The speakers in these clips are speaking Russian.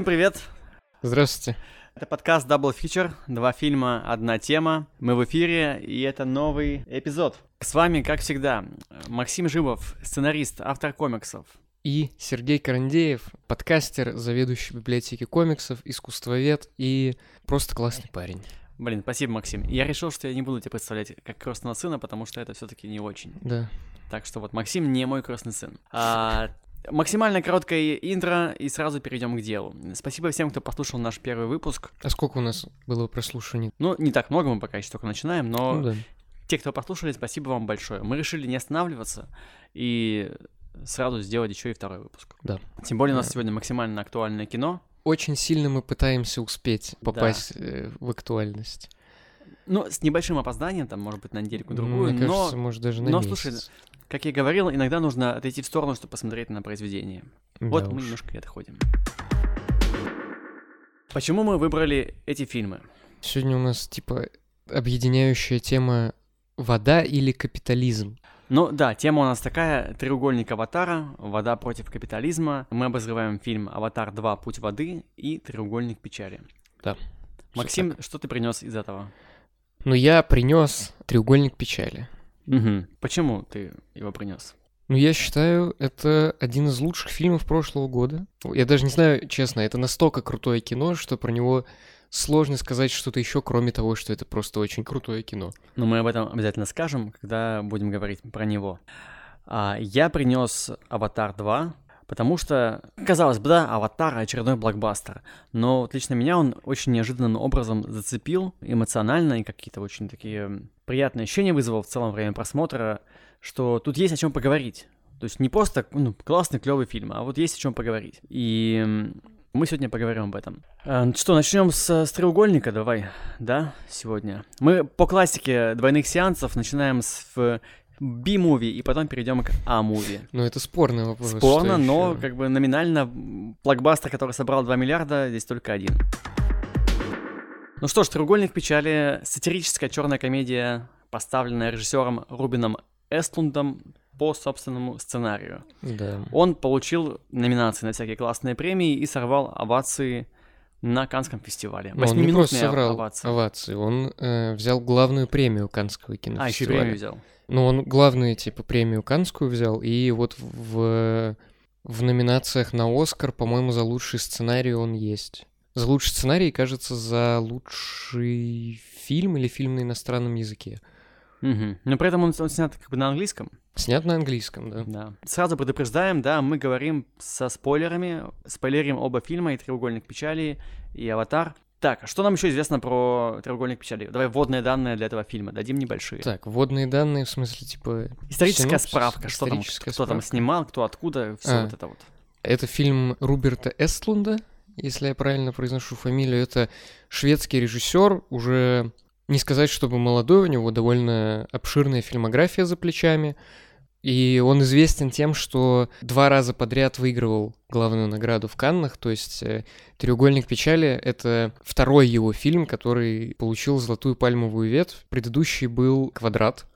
Всем привет! Здравствуйте. Это подкаст Double Feature. Два фильма, одна тема. Мы в эфире, и это новый эпизод. С вами, как всегда, Максим Живов, сценарист, автор комиксов. И Сергей Карандеев, подкастер, заведующий библиотеки комиксов, искусствовед и просто классный парень. Блин, спасибо, Максим. Я решил, что я не буду тебя представлять как крестного сына, потому что это все-таки не очень. Да. Так что вот Максим не мой крестный сын. А, максимально короткое интро и сразу перейдем к делу. Спасибо всем, кто послушал наш первый выпуск. А сколько у нас было прослушиваний? Ну, не так много, мы пока еще только начинаем, но Ну да. те, кто послушали, спасибо вам большое. Мы решили не останавливаться и сразу сделать еще и второй выпуск. Да. Тем более у нас Да. сегодня максимально актуальное кино. Очень сильно мы пытаемся успеть попасть э, в актуальность. Ну, с небольшим опозданием, там, может быть, на недельку-другую, кажется, но, может, даже на но, месяц. слушай, как я говорил, иногда нужно отойти в сторону, чтобы посмотреть на произведение. Вот Да мы уж. немножко и отходим. Почему мы выбрали эти фильмы? Сегодня у нас, типа, объединяющая тема «Вода или капитализм?» Ну да, тема у нас такая, треугольник Аватара, вода против капитализма. Мы обозреваем фильм «Аватар 2. Путь воды» и «Треугольник печали». Да, Максим, что ты принес из этого? Но я принес треугольник печали. Мгм. Почему ты его принес? Ну, я считаю, это один из лучших фильмов прошлого года. Я даже не знаю, честно, это настолько крутое кино, что про него сложно сказать что-то еще, кроме того, что это просто очень крутое кино. Но мы об этом обязательно скажем, когда будем говорить про него. А, я принес Аватар 2, потому что, казалось бы, да, Аватар очередной блокбастер. Но вот лично меня он очень неожиданным образом зацепил эмоционально и какие-то очень такие приятные ощущения вызвал в целом время просмотра, что тут есть о чем поговорить. То есть не просто ну, классный, клевый фильм, а вот есть о чем поговорить. И мы сегодня поговорим об этом. А, Что, начнем с, с треугольника, давай, да, сегодня. Мы по классике двойных сеансов начинаем с в B-муви и потом перейдем к A-муви. Но это спорный вопрос. Спорно, но ещё. как бы номинально блокбастер, который собрал 2 миллиарда, здесь только один. Ну что ж, «Треугольник печали» — сатирическая черная комедия, поставленная режиссером Рубином Эстлундом по собственному сценарию. Да. Он получил номинации на всякие классные премии и сорвал овации на Канском фестивале. Он не просто соврал овации. овации, он э, взял главную премию Канского А, еще кинофестиваля. премию взял. Ну, он главную, типа, премию Канскую взял, и вот в, в номинациях на Оскар, по-моему, за лучший сценарий он есть. За лучший сценарий, кажется, за лучший фильм или фильм на иностранном языке. Мгм. Но при этом он, он снят как бы на английском. Снят на английском, да. Да. Сразу предупреждаем, да, мы говорим со спойлерами, спойлерим оба фильма, и «Треугольник печали», и «Аватар». Так, а что нам еще известно про «Треугольник печали»? Давай вводные данные для этого фильма, дадим небольшие. Так, вводные данные, в смысле, типа... Историческая синопсис? справка, что там, Историческая кто там справка. снимал, кто откуда, все А. вот это вот. Это фильм Руберта Эстлунда, если я правильно произношу фамилию. Это шведский режиссер, уже не сказать, чтобы молодой, у него довольно обширная фильмография за плечами. И он известен тем, что два раза подряд выигрывал главную награду в Каннах, то есть э, «Треугольник печали» — это второй его фильм, который получил «Золотую пальмовую ветвь». Предыдущий был «Квадрат»,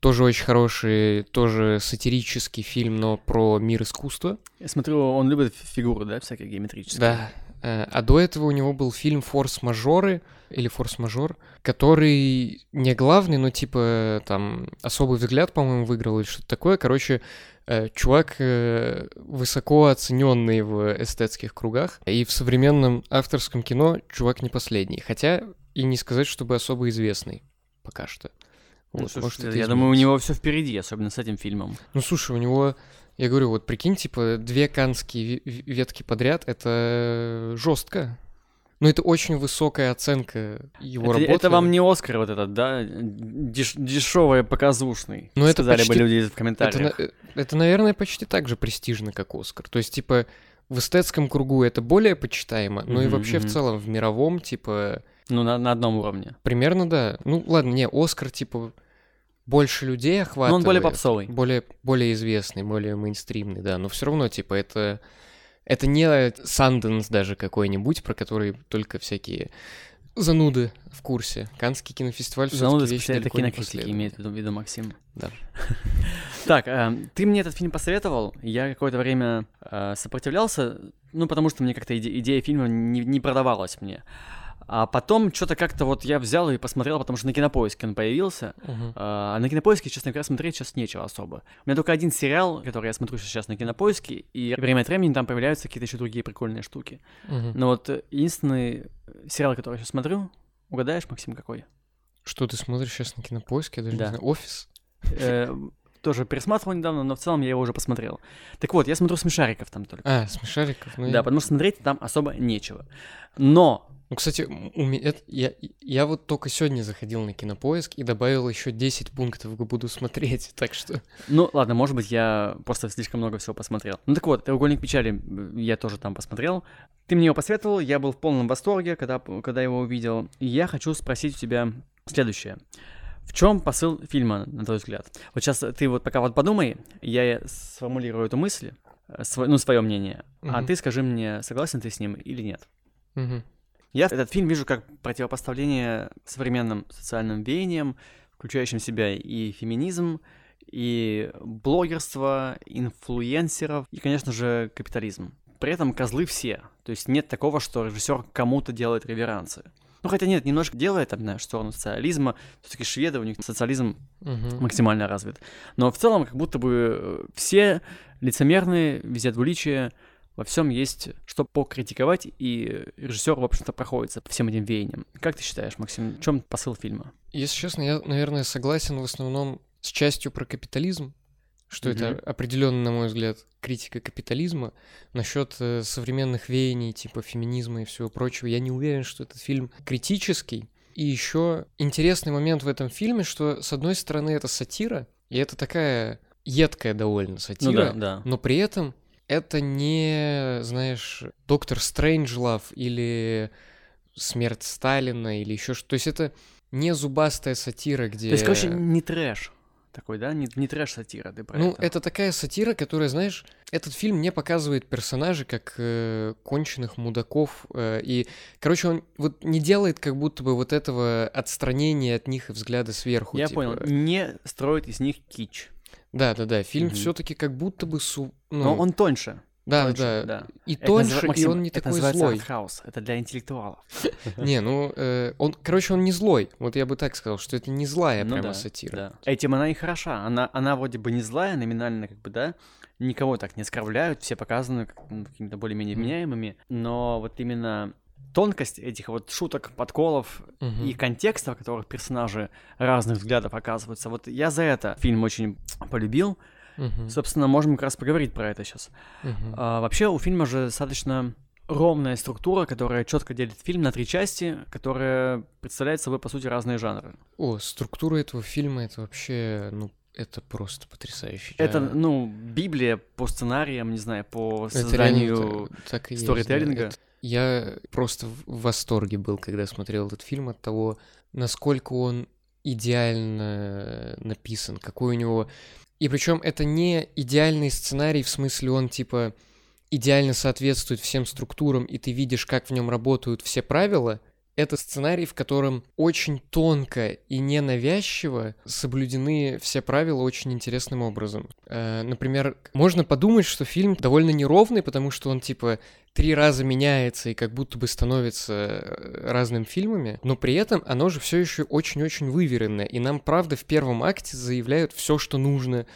тоже очень хороший, тоже сатирический фильм, но про мир искусства. Я смотрю, он любит фи- фигуры, да, всякие геометрические. Да. Э, А до этого у него был фильм «Форс-мажоры» или «Форс-мажор», который не главный, но типа там «Особый взгляд», по-моему, выиграл или что-то такое. Короче, э, чувак э, высоко оцененный в эстетских кругах. И в современном авторском кино чувак не последний. Хотя и не сказать, чтобы особо известный пока что. Ну, Вот, слушай, может, я думаю, у изменится. него все впереди, особенно с этим фильмом. Ну, слушай, у него, я говорю, вот прикинь, типа, две канские ве- ветки подряд, это жестко. Ну, это очень высокая оценка его это, работы. это вам не Оскар вот этот, да, деш- дешевый, показушный. Ну, это сказали бы почти- люди в это, комментариях. на- э, это, наверное, почти так же престижно, как Оскар. То есть, типа, в эстетском кругу это более почитаемо, но и вообще в мгм. целом в мировом, типа, Ну, на, на одном уровне. примерно да. Ну, ладно, не, Оскар, типа, больше людей охватывает. Но он более попсовый. более, более известный, более мейнстримный, да, но все равно, типа, это, это не Санденс даже какой-нибудь, про который только всякие зануды в курсе. Канский кинофестиваль Зануды все-таки вещь специально это кинокритики имеет в виду, в виду Максим. Да. Так, э, ты мне этот фильм посоветовал, я какое-то время э, сопротивлялся, Ну, потому что мне как-то иде- идея фильма не продавалась мне. А потом что-то как-то вот я взял и посмотрел, потому что на кинопоиске он появился. Мгм. А на кинопоиске, честно говоря, смотреть сейчас нечего особо. У меня только один сериал, который я смотрю сейчас на кинопоиске, и время от времени там появляются какие-то еще другие прикольные штуки. Мгм. Но вот э, единственный сериал, который я сейчас смотрю, угадаешь, Максим, какой? Что ты смотришь сейчас на кинопоиске? Я даже Да. не знаю. Офис? Э, Тоже пересматривал недавно, но в целом я его уже посмотрел. Так вот, я смотрю смешариков там только. А, смешариков. Ну, Да, потому что смотреть там особо нечего. Но Ну, кстати, у меня, это- я, я вот только сегодня заходил на кинопоиск и добавил еще 10 пунктов, буду смотреть, так что... Ну, ладно, может быть, я просто слишком много всего посмотрел. Ну так вот, «Треугольник печали» э, я тоже там посмотрел. Ты мне его посоветовал, я был в полном восторге, когда, когда его увидел. И я хочу спросить у тебя следующее. В чем посыл фильма, на твой взгляд? Вот сейчас ты вот пока вот подумай, я сформулирую эту мысль, э, сво- ну, свое мнение, а Мгм. ты скажи мне, согласен ты с ним или нет. Мгм. Я этот фильм вижу как противопоставление современным социальным веяниям, включающим в себя и феминизм, и блогерство, инфлюенсеров, и, конечно же, капитализм. При этом козлы все. То есть нет такого, что режиссер кому-то делает реверансы. Ну, хотя нет, немножко делает, там, знаешь, в сторону социализма. Все-таки шведы, у них социализм Мгм. максимально развит. Но в целом, как будто бы э, все лицемерные, везде двуличие, во всем есть что покритиковать, и режиссер, в общем-то, проходится по всем этим веяниям. Как ты считаешь, Максим, в чем посыл фильма? Если честно, я, наверное, согласен в основном с частью про капитализм, что это Мгм. определенно, на мой взгляд, критика капитализма. Насчет э, современных веяний, типа феминизма и всего прочего, я не уверен, что этот фильм критический. И еще интересный момент в этом фильме, что, с одной стороны, это сатира, и это такая едкая довольно сатира, Ну да, да. но при этом это не, знаешь, Доктор Стрэнджлав или Смерть Сталина или еще что. То есть это не зубастая сатира, где... То есть, короче, не трэш такой, да? Не, не трэш-сатира, ты про Ну, это. это такая сатира, которая, знаешь, этот фильм не показывает персонажей как э, конченых мудаков. э, и, короче, он вот не делает как будто бы вот этого отстранения от них и взгляда сверху. Я типа. понял, не строит из них кич. Да, да, да. Фильм Мгм. все-таки как будто бы су... ну, Но он тоньше. да, тоньше, да, да. И Это тоньше, и Максим, он не это такой злой. артхаус. Это для интеллектуалов. Не, ну, э, он, короче, он не злой. Вот я бы так сказал, что это не злая Ну прямо да, сатира. Да. Этим она и хороша. Она, она вроде бы не злая, номинально как бы, да, никого так не оскорбляют, все показаны ну, какими-то более-менее вменяемыми, но вот именно тонкость этих вот шуток, подколов Мгм. и контекста, в которых персонажи разных взглядов оказываются, вот я за это фильм очень полюбил. Мгм. Собственно, можем как раз поговорить про это сейчас. Мгм. А, вообще у фильма же достаточно ровная структура, которая четко делит фильм на три части, которая представляет собой, по сути, разные жанры. О, структура этого фильма, это вообще, ну, это просто потрясающе. Это, ну, Библия по сценариям, не знаю, по Это созданию... реально та- так и есть, да. Это- Я просто в восторге был, когда смотрел этот фильм от того, насколько он идеально написан, какой у него... И причем это не идеальный сценарий, в смысле он типа идеально соответствует всем структурам, и ты видишь, как в нем работают все правила. Это сценарий, в котором очень тонко и ненавязчиво соблюдены все правила очень интересным образом. Э, Например, можно подумать, что фильм довольно неровный, потому что он типа три раза меняется и как будто бы становится э, разным фильмами, но при этом оно же все еще очень-очень выверенное, и нам, правда, в первом акте заявляют все, что нужно,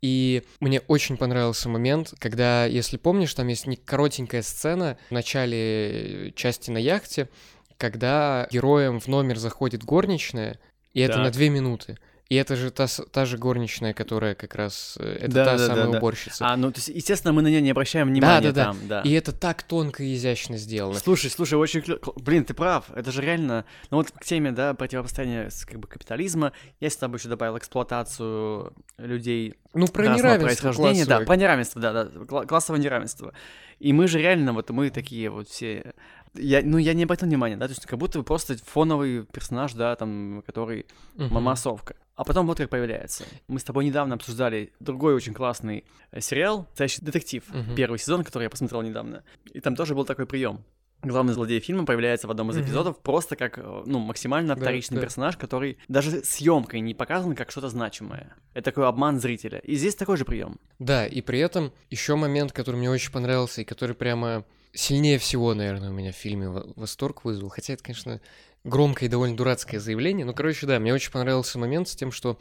и мне очень понравился момент, когда, если помнишь, там есть коротенькая сцена в начале части на яхте, когда героям в номер заходит горничная, и это на две минуты. И это же та, с- та же горничная, которая как раз... э, Это Да, та да, да, самая да. уборщица. А, ну, то есть, естественно, мы на нее не обращаем внимания да, да. там, да. И это так тонко и изящно сделано. Слушай, слушай, очень Блин, ты прав, это же реально... Ну вот к теме, да, противопоставления с, как бы капитализма, я сюда бы еще добавил эксплуатацию людей Ну, про неравенство происхождения, да, про неравенство, да, да, кла- классовое неравенство. И мы же реально, вот мы такие вот все... Я, ну, я не обратил внимания, да, то есть как будто бы просто фоновый персонаж, да, там, который Мгм. мамасовка. А потом вот как появляется. Мы с тобой недавно обсуждали другой очень классный э, сериал «Настоящий детектив», Мгм. первый сезон, который я посмотрел недавно. И там тоже был такой прием. Главный злодей фильма появляется в одном из эпизодов просто как, э, ну, максимально Да, вторичный да. персонаж, который даже съемкой не показан как что-то значимое. Это такой обман зрителя. И здесь такой же прием. Да, и при этом еще момент, который мне очень понравился и который прямо сильнее всего, наверное, у меня в фильме восторг вызвал. Хотя это, конечно, громкое и довольно дурацкое заявление. Ну, короче, да, мне очень понравился момент с тем, что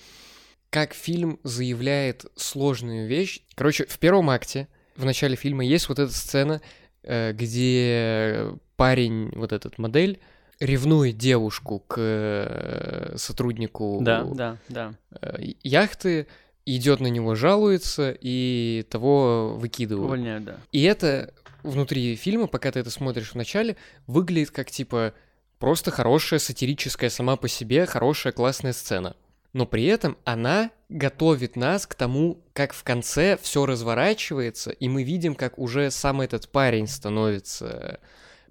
как фильм заявляет сложную вещь. Короче, в первом акте, в начале фильма, есть вот эта сцена, э, где парень, вот этот модель, ревнует девушку к э, сотруднику да, да, да. Э, яхты, идет на него, жалуется, и того выкидывают. Увольняют, да. И это внутри фильма, пока ты это смотришь в начале, выглядит как типа просто хорошая сатирическая сама по себе, хорошая классная сцена. Но при этом она готовит нас к тому, как в конце все разворачивается, и мы видим, как уже сам этот парень становится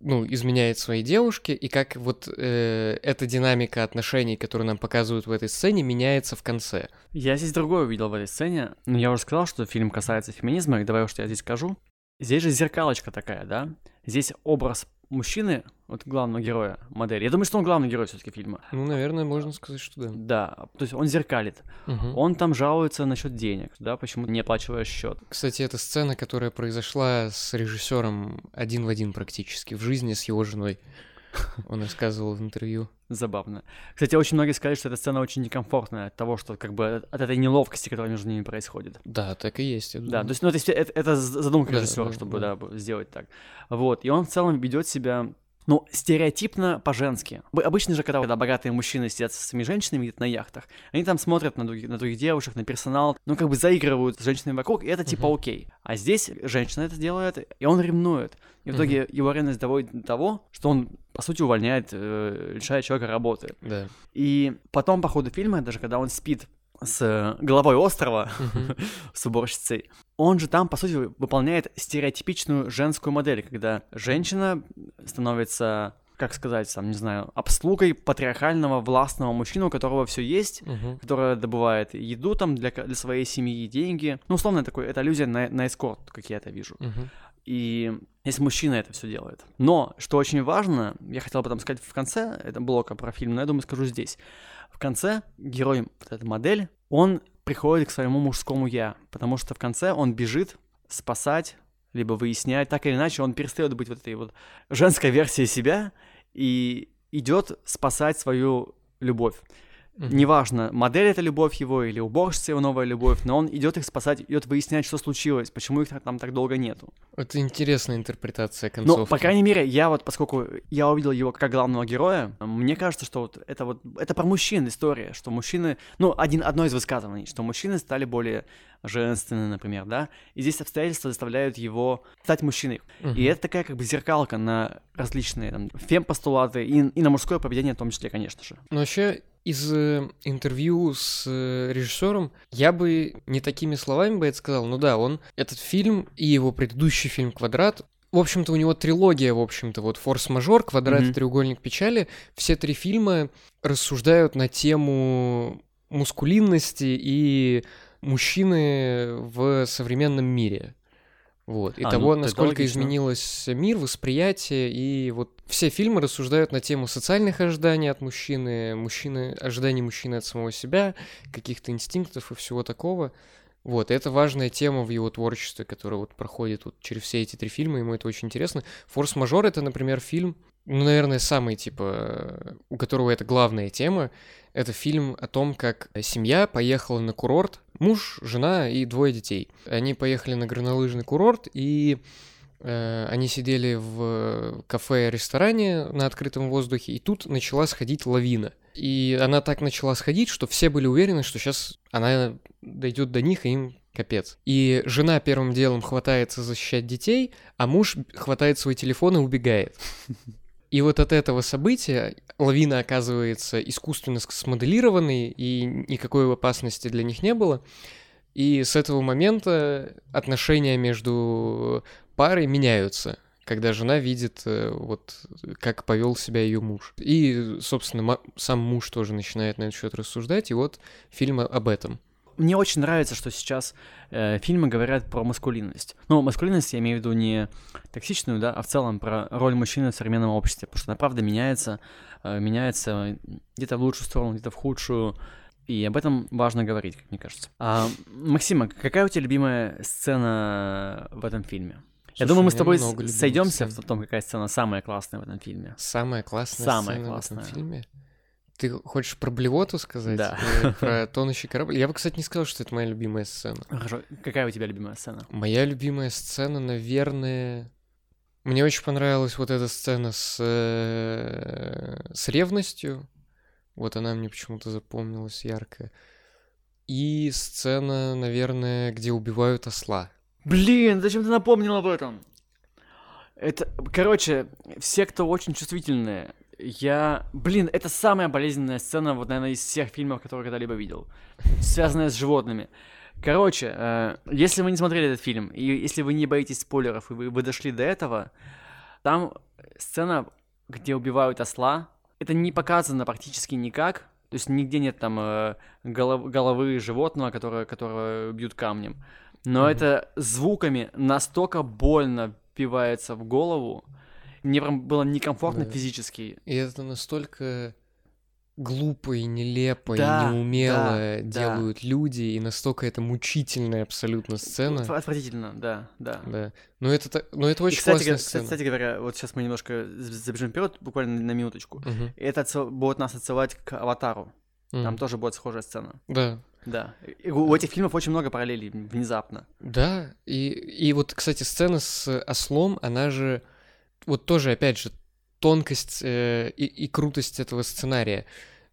ну, изменяет своей девушке, и как вот э, эта динамика отношений, которую нам показывают в этой сцене, меняется в конце. Я здесь другое увидел в этой сцене. Но я уже сказал, что фильм касается феминизма, и давай уж я здесь скажу. Здесь же зеркалочка такая, да? Здесь образ мужчины, вот главного героя, модели. Я думаю, что он главный герой все-таки фильма. Ну, наверное, можно сказать, что да. Да, то есть он зеркалит. Угу. Он там жалуется насчет денег, да, почему не оплачиваешь счет. Кстати, это сцена, которая произошла с режиссером один в один практически в жизни с его женой. Он рассказывал в интервью. Забавно. Кстати, очень многие сказали, что эта сцена очень некомфортная от того, что как бы от этой неловкости, которая между ними происходит. Да, так и есть. Да, то есть, ну, это, это, это задумка режиссера, да, чтобы да. Да, сделать так. Вот. И он в целом ведет себя ну, стереотипно по-женски. Обычно же, когда, когда богатые мужчины сидят с своими женщинами где-то на яхтах, они там смотрят на других, на других девушек, на персонал, ну, как бы заигрывают с женщинами вокруг, и это типа uh-huh. окей. А здесь женщина это делает, и он ревнует. И в итоге uh-huh. его ревность доводит до того, что он, по сути, увольняет, э, лишает человека работы. Да. И потом, по ходу фильма, даже когда он спит с главой острова, uh-huh. с уборщицей, он же там, по сути, выполняет стереотипичную женскую модель, когда женщина становится как сказать, там, не знаю, обслугой патриархального властного мужчины, у которого все есть, uh-huh. которая добывает еду там для, для своей семьи, деньги. Ну, условно, такой, это аллюзия на, на эскорт, как я это вижу. Uh-huh. И если мужчина это все делает. Но, что очень важно, я хотел бы там сказать в конце, это блока про фильм, но я думаю, скажу здесь. Конце герой, вот эта модель, он приходит к своему мужскому я, потому что в конце он бежит спасать, либо выяснять, так или иначе он перестает быть вот этой вот женской версией себя и идет спасать свою любовь. Mm-hmm. Неважно, модель это любовь его или уборщица его новая любовь, но он идет их спасать, идет выяснять, что случилось, почему их там так долго нету. Это интересная интерпретация концовки. Ну, по крайней мере, я вот, поскольку я увидел его как главного героя, мне кажется, что вот это вот, это про мужчин история, что мужчины, ну, один, одно из высказываний, что мужчины стали более женственны, например, да, и здесь обстоятельства заставляют его стать мужчиной. Uh-huh. И это такая как бы зеркалка на различные там фем-постулаты и, и на мужское поведение в том числе, конечно же. Но вообще из э, интервью с э, режиссером я бы не такими словами бы это сказал. Ну да, он этот фильм и его предыдущий фильм Квадрат. В общем-то, у него трилогия, в общем-то, вот «Форс-мажор», «Квадрат» mm-hmm. и «Треугольник печали». Все три фильма рассуждают на тему мускулинности и мужчины в современном мире. Вот. И а, того, ну, насколько изменилось мир, восприятие, и вот все фильмы рассуждают на тему социальных ожиданий от мужчины, мужчины, ожиданий мужчины от самого себя, каких-то инстинктов и всего такого. Вот, и это важная тема в его творчестве, которая вот проходит вот через все эти три фильма, ему это очень интересно. «Форс-мажор» — это, например, фильм, ну, наверное, самый, типа, у которого это главная тема. Это фильм о том, как семья поехала на курорт, муж, жена и двое детей. Они поехали на горнолыжный курорт, и э, они сидели в кафе-ресторане на открытом воздухе, и тут начала сходить лавина. И она так начала сходить, что все были уверены, что сейчас она дойдет до них, и им капец. И жена первым делом хватается защищать детей, а муж хватает свой телефон и убегает. И вот от этого события лавина оказывается искусственно смоделированной, и никакой опасности для них не было. И с этого момента отношения между парой меняются, когда жена видит, э, вот как повел себя ее муж. И, собственно, сам муж тоже начинает на этот счет рассуждать, и вот фильм об этом. Мне очень нравится, что сейчас э, фильмы говорят про маскулинность. Ну, маскулинность я имею в виду не токсичную, да, а в целом про роль мужчины в современном обществе, потому что она правда меняется, э, меняется где-то в лучшую сторону, где-то в худшую, и об этом важно говорить, как мне кажется. А, Максима, какая у тебя любимая сцена в этом фильме? Я думаю, мы с тобой сойдемся сцен. в том, какая сцена самая классная в этом фильме. Самая классная Самая сцена в классная. этом фильме? Ты хочешь про блевоту сказать? Да. Или Про тонущий корабль? Я бы, кстати, не сказал, что это моя любимая сцена. Хорошо, какая у тебя любимая сцена? Моя любимая сцена, наверное... Мне очень понравилась вот эта сцена с, э, с ревностью. Вот она мне почему-то запомнилась ярко. И сцена, наверное, где убивают осла. Блин, зачем ты напомнил об этом? Это, короче, все, кто очень чувствительные, я... Блин, это самая болезненная сцена, вот, наверное, из всех фильмов, которые когда-либо видел. Связанная с животными. Короче, э, если вы не смотрели этот фильм, и если вы не боитесь спойлеров, и вы, вы дошли до этого, там сцена, где убивают осла, это не показано практически никак, то есть нигде нет там э, голов- головы животного, которое, которое бьют камнем. Но Мгм. это звуками настолько больно впивается в голову. Мне прям было некомфортно Да. физически. И это настолько глупо и нелепо Да, и неумело да, да. делают люди, и настолько это мучительная абсолютно сцена. Отв- Отвратительно, да, да. Да. Но это, та- но это И, очень кстати, классная га- сцена. кстати говоря, вот сейчас мы немножко забежим вперед, буквально на минуточку. И это отсыл- будет нас отсылать к Аватару. Там Мгм. тоже будет схожая сцена. Да. Да. И у этих фильмов очень много параллелей внезапно. Да, и, и вот, кстати, сцена с ослом, она же, вот тоже, опять же, тонкость э, и, и крутость этого сценария.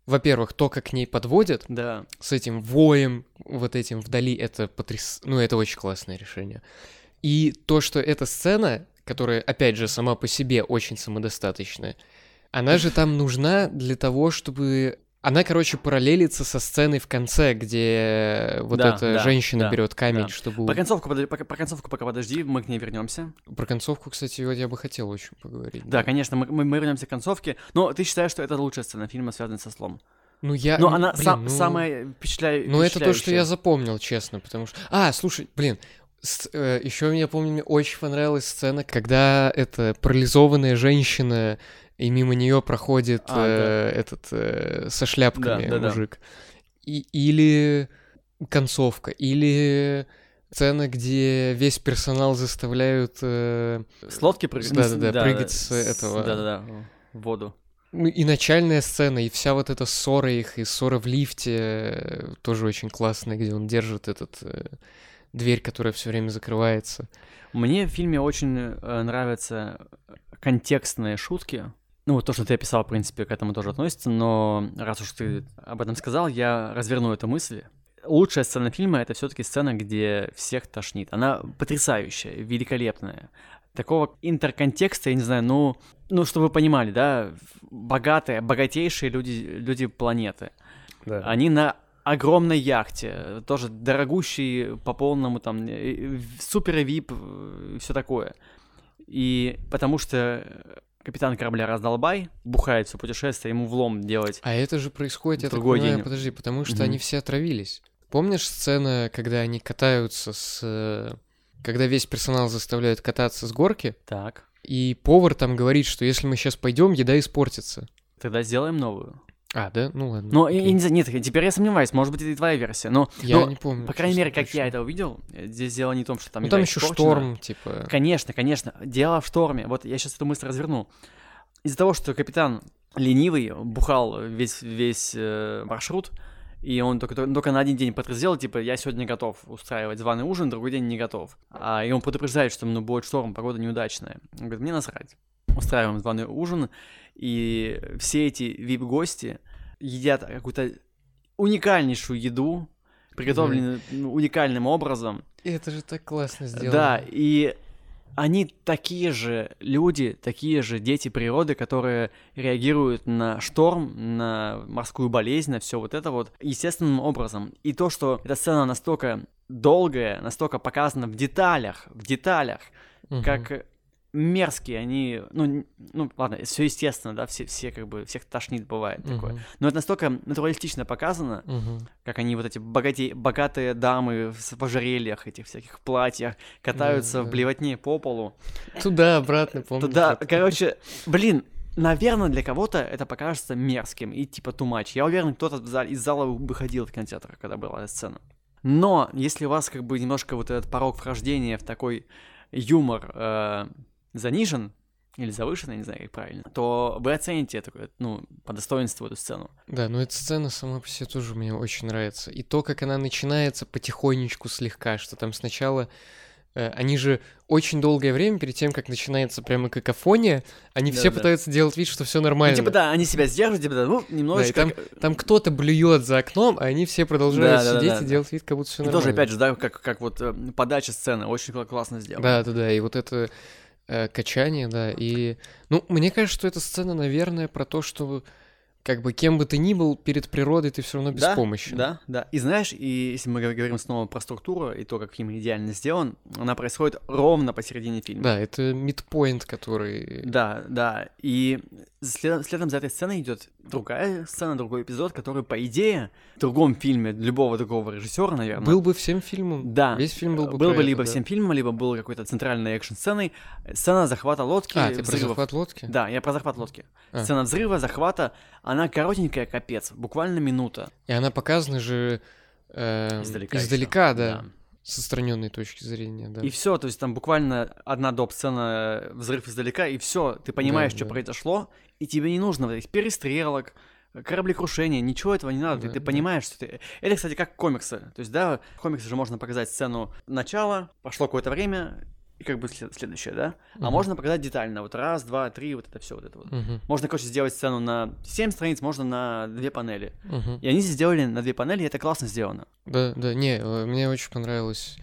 Во-первых, то, как к ней подводят, Да. с этим воем вот этим вдали, это потряс... Ну, это очень классное решение. И то, что эта сцена, которая, опять же, сама по себе очень самодостаточная, она же там нужна для того, чтобы... Она, короче, параллелится со сценой в конце, где вот Да, эта да, женщина да, берет камень, да. чтобы... Про концовку, подо- пока- про концовку пока подожди, мы к ней вернемся. Про концовку, кстати, вот я бы хотел очень поговорить. Да, конечно, мы, мы, мы вернемся к концовке. Но ты считаешь, что это лучшая сцена фильма, связанная со слом? Ну, я... Но ну, она блин, сам- ну- самая впечатляющая. Ну, это то, что я запомнил, честно, потому что... А, слушай, блин, еще я помню, мне очень понравилась сцена, когда эта парализованная женщина, и мимо нее проходит А, э, этот э, со шляпками Да, да, да. мужик. И, или концовка, или сцена, где весь персонал заставляют... э, С лодки прыгать? Да-да-да, прыгать с этого- Да-да-да, в воду. Ну, и начальная сцена, и вся вот эта ссора их, и ссора в лифте э, тоже очень классная, где он держит этот э, дверь, которая все время закрывается. Мне в фильме очень э, нравятся контекстные шутки. Ну, вот то, что ты описал, в принципе, к этому тоже относится, но раз уж ты об этом сказал, я разверну эту мысль. Лучшая сцена фильма — это все таки сцена, где всех тошнит. Она потрясающая, великолепная. Такого интерконтекста, я не знаю, ну, ну, чтобы вы понимали, да, богатые, богатейшие люди, люди планеты. Да. Они на огромной яхте, тоже дорогущий по полному, там, э, супер вип, все такое. И потому что капитан корабля раздолбай, бухает все путешествие, ему влом делать. А это же происходит, я так Другой понимаю, день. подожди, потому что Мгм. они все отравились. Помнишь сцена, когда они катаются с... э, Когда весь персонал заставляют кататься с горки, Так, и повар там говорит, что если мы сейчас пойдем, еда испортится. тогда сделаем новую. А, да? Ну ладно. Но я, окей. я не знаю, нет, теперь я сомневаюсь, может быть, это и твоя версия, но, Я но, не помню. по крайней мере, как точно. я это увидел, э, здесь дело не в том, что там Ну там еще испорчена. шторм, типа... Конечно, конечно. Дело в шторме. Вот я сейчас эту мысль разверну. Из-за того, что капитан ленивый, бухал весь, весь э, маршрут, и он только, только на один день подтвердил, типа, я сегодня готов устраивать званый ужин, другой день не готов. А, и он предупреждает, что ну, будет шторм, погода неудачная. Он говорит, мне насрать. Устраиваем званый ужин, и все эти вип-гости едят какую-то уникальнейшую еду, приготовленную ну, уникальным образом, И это же так классно сделано. да, и они такие же люди, такие же дети природы, которые реагируют на шторм, на морскую болезнь, на все вот это вот естественным образом. И то, что эта сцена настолько долгая, настолько показана в деталях, в деталях, Мгм. как мерзкие они, ну, ну ладно, все естественно, да, все, все как бы, всех тошнит бывает такое. Мгм. Но это настолько натуралистично показано, Мгм. как они вот эти богатей, богатые дамы в ожерельях, этих всяких платьях, катаются Да, в блевотне по полу. Туда-обратно, помню. Да, как- короче, блин, наверное, для кого-то это покажется мерзким и типа much. Я уверен, кто-то из зала выходил в кинотеатр, когда была эта сцена. Но если у вас как бы немножко вот этот порог вхождения в такой юмор э, занижен или завышен, я не знаю, как правильно, то вы оцените это, ну, по достоинству эту сцену. Да, но эта сцена сама по себе тоже мне очень нравится. И то, как она начинается потихонечку слегка, что там сначала Э, они же очень долгое время перед тем, как начинается прямо какофония, они да, все да. пытаются делать вид, что все нормально. Ну, типа, да, они себя сдерживают, типа, да, ну, немножечко... Да, там, там кто-то блюет за окном, а они все продолжают да, сидеть да, да, и да. делать вид, как будто все нормально. И тоже, опять же, да, как, как вот э, подача сцены, очень классно сделана. Да, да, да, и вот это э, качание, да, и... Ну, мне кажется, что эта сцена, наверное, про то, что как бы кем бы ты ни был, перед природой ты все равно беспомощен. Да, да, да. И знаешь, и если мы говорим снова про структуру и то, как фильм идеально сделан, она происходит ровно посередине фильма. Да, это мидпоинт, который... Да, да. И след, следом за этой сценой идет другая сцена, другой эпизод, который, по идее, в другом фильме любого другого режиссера, наверное. Был бы всем фильмом. Да. Весь фильм был бы Был бы это, либо да. всем фильмом, либо был какой-то центральной экшн-сценой. Сцена захвата лодки. А, ты про захват лодки? Да, я про захват лодки. А. Сцена взрыва, захвата, она коротенькая, капец, буквально минута. И она показана же э, издалека, издалека да. да с отстраненной точки зрения, да. И все, то есть там буквально одна доп. сцена, взрыв издалека, и все, ты понимаешь, да, что да. произошло, и тебе не нужно этих перестрелок, кораблекрушения, ничего этого не надо, да, ты, ты понимаешь, что ты... Это, кстати, как комиксы, то есть, да, в комиксе же можно показать сцену начала, прошло какое-то время, и как бы след- следующее, да? Uh-huh. А можно показать детально, вот раз, два, три, вот это все, вот это вот. Uh-huh. Можно, короче, сделать сцену на 7 страниц, можно на две панели. Uh-huh. И они здесь сделали на две панели, и это классно сделано. Да, да, не, э, мне очень понравилось.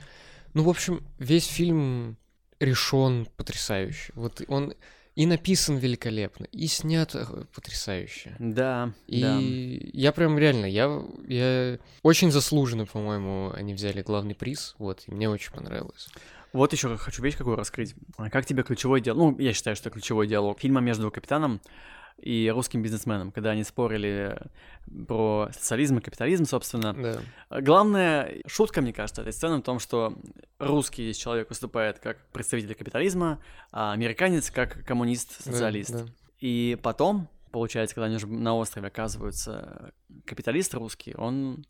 Ну, в общем, весь фильм решен потрясающе. Вот он и написан великолепно, и снят э, потрясающе. Да. И да. я прям реально, я, я очень заслуженно, по-моему, они взяли главный приз, вот, и мне очень понравилось. Вот еще хочу вещь какую раскрыть. Как тебе ключевой диалог? Ну, я считаю, что ключевой диалог фильма между капитаном и русским бизнесменом, когда они спорили про социализм и капитализм, собственно. Да. Главная шутка, мне кажется, этой сцены в том, что русский человек выступает как представитель капитализма, а американец как коммунист-социалист. Да, да. И потом, получается, когда они уже на острове оказываются, капиталист русский, он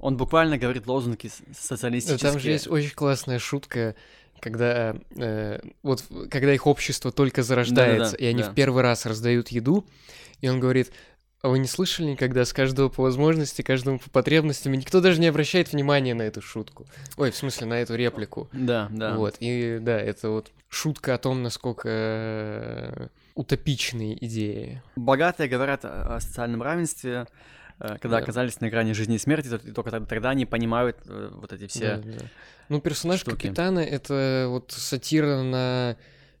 он буквально говорит лозунги социалистические. Там же есть очень классная шутка, когда э, вот когда их общество только зарождается, Да-да-да, и они да. в первый раз раздают еду, и он говорит, а вы не слышали никогда с каждого по возможности, каждому по потребностям, и никто даже не обращает внимания на эту шутку. Ой, в смысле, на эту реплику. Да, да. Вот, и да, это вот шутка о том, насколько э, утопичные идеи. Богатые говорят о социальном равенстве, когда да. оказались на грани жизни и смерти, и только тогда они понимают э, вот эти все. Да, да. Ну, персонаж штуки. капитана это вот сатира на